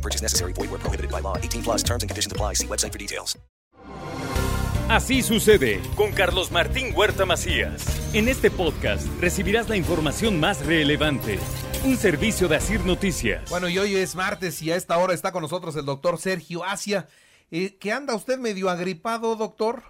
No purchase necessary. Void where prohibited by law. 18 plus terms and conditions apply. See website for details. Así sucede con Carlos Martín Huerta Macías. En este podcast recibirás la información más relevante. Un servicio de Asir Noticias. Bueno, y hoy es martes y a esta hora está con nosotros el doctor Sergio Asia. Eh, ¿Qué anda usted medio agripado, doctor?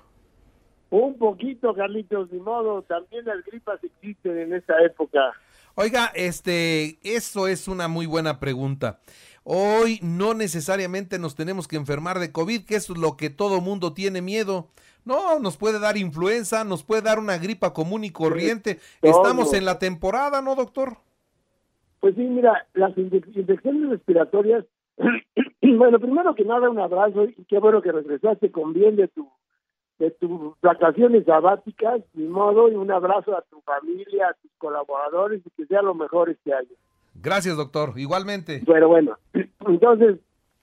Un poquito, Carlitos, ni modo. También las gripas existen en esta época. Oiga, este, eso es una muy buena pregunta. Hoy no necesariamente nos tenemos que enfermar de COVID, que es lo que todo mundo tiene miedo. No, nos puede dar influenza, nos puede dar una gripa común y corriente. Estamos en la temporada, ¿no, doctor? Pues sí, mira, las infecciones respiratorias, bueno, primero que nada un abrazo y qué bueno que regresaste con bien de tu de tus vacaciones sabáticas, ni modo, y un abrazo a tu familia, a tus colaboradores y que sea lo mejor este año. Gracias, doctor. Igualmente. Pero bueno, entonces,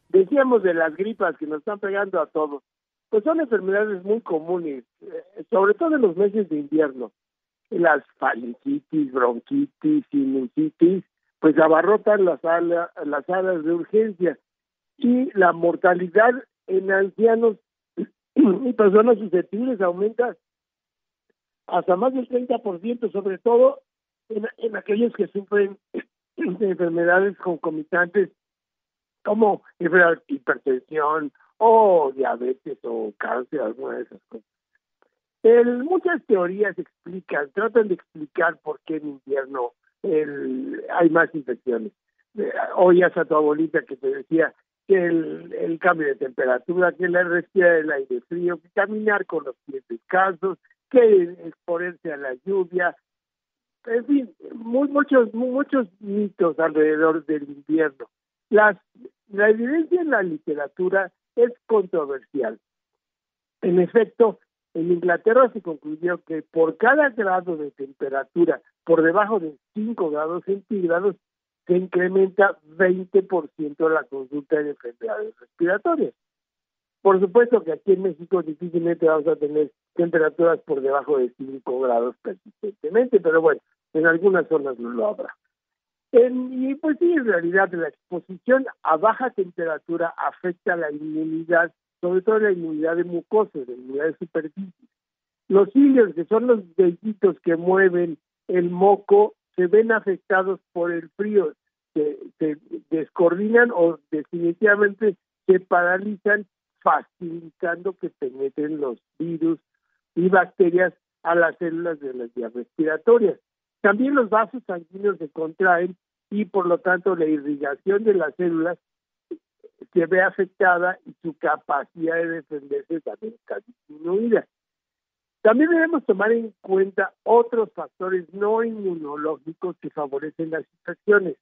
decíamos de las gripas que nos están pegando a todos. Pues son enfermedades muy comunes, eh, sobre todo en los meses de invierno. Las faringitis, bronquitis, sinusitis, pues abarrotan las, salas las salas de urgencia. Y la mortalidad en ancianos y personas susceptibles aumenta hasta más del 30%, sobre todo en, aquellos que sufren enfermedades concomitantes como hipertensión o diabetes o cáncer, alguna de esas cosas. Muchas teorías explican, tratan de explicar por qué en invierno el, hay más infecciones. Eh, oías a tu abuelita que te decía que el, el cambio de temperatura, que la respirar el aire frío, que caminar con los pies descalzos, que exponerse a la lluvia, en fin, muy, muchos muchos mitos alrededor del invierno. Las, la evidencia en la literatura es controversial. En efecto, en Inglaterra se concluyó que por cada grado de temperatura por debajo de 5 grados centígrados se incrementa 20% la consulta de enfermedades respiratorias. Por supuesto que aquí en México difícilmente vamos a tener temperaturas por debajo de 5 grados persistentemente, pero bueno, en algunas zonas no lo habrá. y pues sí, en realidad la exposición a baja temperatura afecta la inmunidad, sobre todo la inmunidad de mucosas, la inmunidad de superficie. Los cilios, que son los vellitos que mueven el moco, se ven afectados por el frío, se, se descoordinan o definitivamente se paralizan, facilitando que penetren los virus y bacterias a las células de las vías respiratorias. También los vasos sanguíneos se contraen y por lo tanto la irrigación de las células se ve afectada y su capacidad de defenderse también está disminuida. También debemos tomar en cuenta otros factores no inmunológicos que favorecen las infecciones.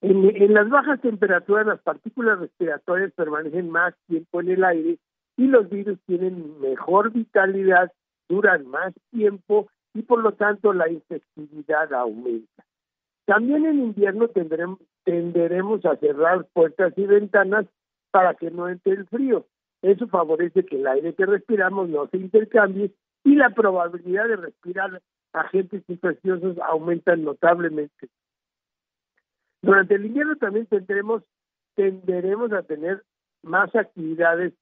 En, en, las bajas temperaturas las partículas respiratorias permanecen más tiempo en el aire y los virus tienen mejor vitalidad, duran más tiempo y por lo tanto la infectividad aumenta. También en invierno tendremos, tenderemos a cerrar puertas y ventanas para que no entre el frío. Eso favorece que el aire que respiramos no se intercambie y la probabilidad de respirar agentes infecciosos aumenta notablemente. Durante el invierno también tendremos, tenderemos a tener más actividades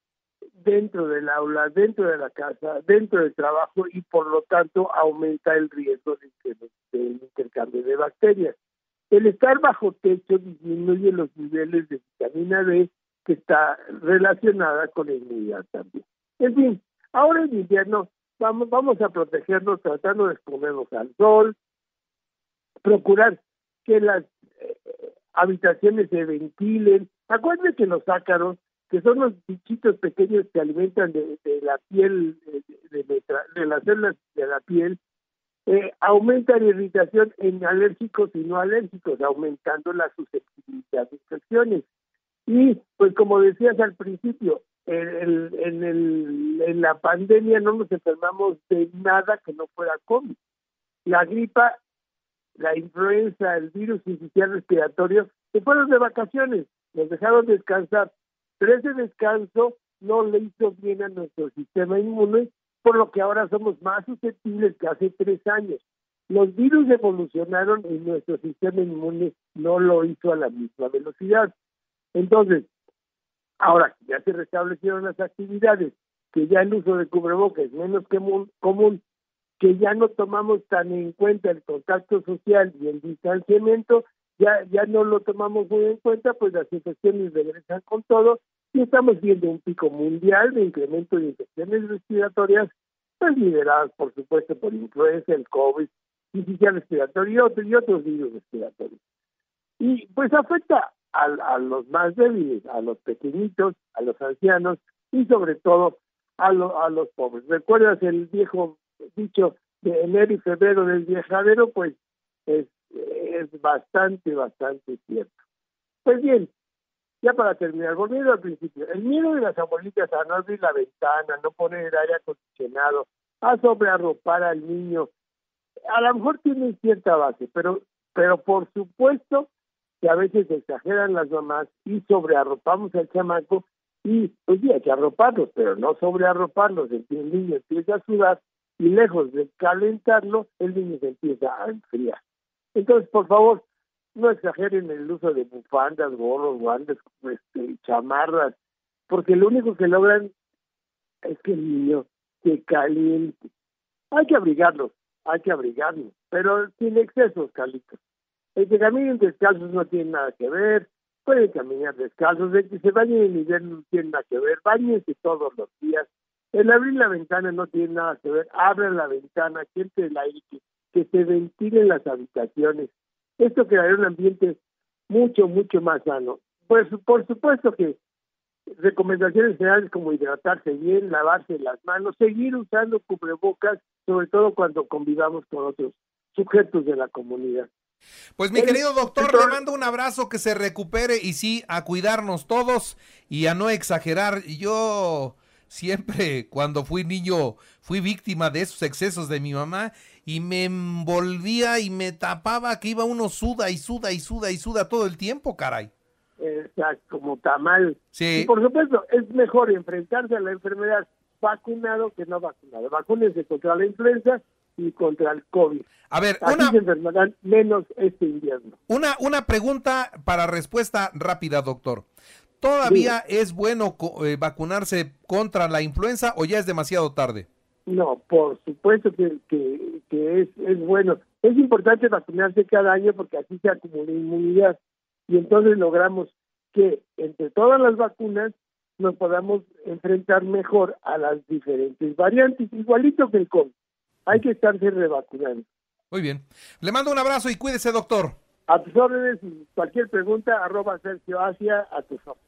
dentro del aula, dentro de la casa, dentro del trabajo y por lo tanto aumenta el riesgo de, del intercambio de bacterias. El estar bajo techo disminuye los niveles de vitamina D que está relacionada con la inmunidad también. En fin, ahora en invierno vamos, vamos a protegernos tratando de exponernos al sol, procurar que las eh, habitaciones se ventilen. Acuérdense que los ácaros que son los bichitos pequeños que alimentan de, la piel, de, de, las células de la piel, eh, aumentan irritación en alérgicos y no alérgicos, aumentando la susceptibilidad de infecciones. Y, pues como decías al principio, en, en la pandemia no nos enfermamos de nada que no fuera COVID. La gripa, la influenza, el virus inicial respiratorio, se fueron de vacaciones, nos dejaron descansar. Pero ese descanso no le hizo bien a nuestro sistema inmune, por lo que ahora somos más susceptibles que hace tres años. Los virus evolucionaron y nuestro sistema inmune no lo hizo a la misma velocidad. Entonces, ahora ya se restablecieron las actividades, que ya el uso de cubrebocas es menos común, que ya no tomamos tan en cuenta el contacto social y el distanciamiento, ya, ya no lo tomamos muy en cuenta, pues las infecciones regresan con todo y estamos viendo un pico mundial de incremento de infecciones respiratorias, pues lideradas por supuesto por influenza, el COVID, insuficiencia respiratoria y otros, virus respiratorios. Y pues afecta a, a los más débiles, a los pequeñitos, a los ancianos y sobre todo a, lo, a los pobres. ¿Recuerdas el viejo dicho de enero y febrero del viajadero? Pues es, es bastante, bastante cierto. Pues bien, ya para terminar, volviendo al principio, el miedo de las abuelitas a no abrir la ventana, no poner el aire acondicionado, a sobrearropar al niño, a lo mejor tiene cierta base, pero, pero por supuesto que a veces exageran las mamás y sobrearropamos al chamaco y pues sí, hay que arroparlos, pero no sobrearroparlos, el niño empieza a sudar y lejos de calentarlo, el niño se empieza a enfriar. Entonces, por favor, no exageren el uso de bufandas, gorros, guantes, este, chamarras, porque lo único que logran es que el niño se caliente. Hay que abrigarlos, hay que abrigarlos, pero sin excesos, Carlitos. El que caminen descalzos no tiene nada que ver, pueden caminar descalzos, el que se bañen en invierno no tiene nada que ver, bañense todos los días. El abrir la ventana no tiene nada que ver, abran la ventana, siente el aire, que se ventilen las habitaciones. Esto creará un ambiente mucho, mucho más sano. Pues por supuesto que recomendaciones generales como hidratarse bien, lavarse las manos, seguir usando cubrebocas, sobre todo cuando convivamos con otros sujetos de la comunidad. Pues mi querido doctor, le mando un abrazo, que se recupere y sí, a cuidarnos todos y a no exagerar. Yo siempre cuando fui niño fui víctima de esos excesos de mi mamá y me envolvía y me tapaba que iba uno suda y suda y suda y suda todo el tiempo, caray. Exacto, como tamal. Sí. Y por supuesto, es mejor enfrentarse a la enfermedad vacunado que no vacunado. Vacúnense contra la influenza y contra el COVID. A ver, Así una, se enfermarán menos este invierno. una, una pregunta para respuesta rápida, doctor. ¿Todavía es bueno eh, vacunarse contra la influenza o ya es demasiado tarde? No, por supuesto que, que, que es, es bueno. Es importante vacunarse cada año porque así se acumula inmunidad y entonces logramos que entre todas las vacunas nos podamos enfrentar mejor a las diferentes variantes, igualito que el COVID. Hay que estarse revacunando. Muy bien. Le mando un abrazo y cuídese, doctor. A tus órdenes cualquier pregunta, arroba Sergio Asia, a tus órdenes.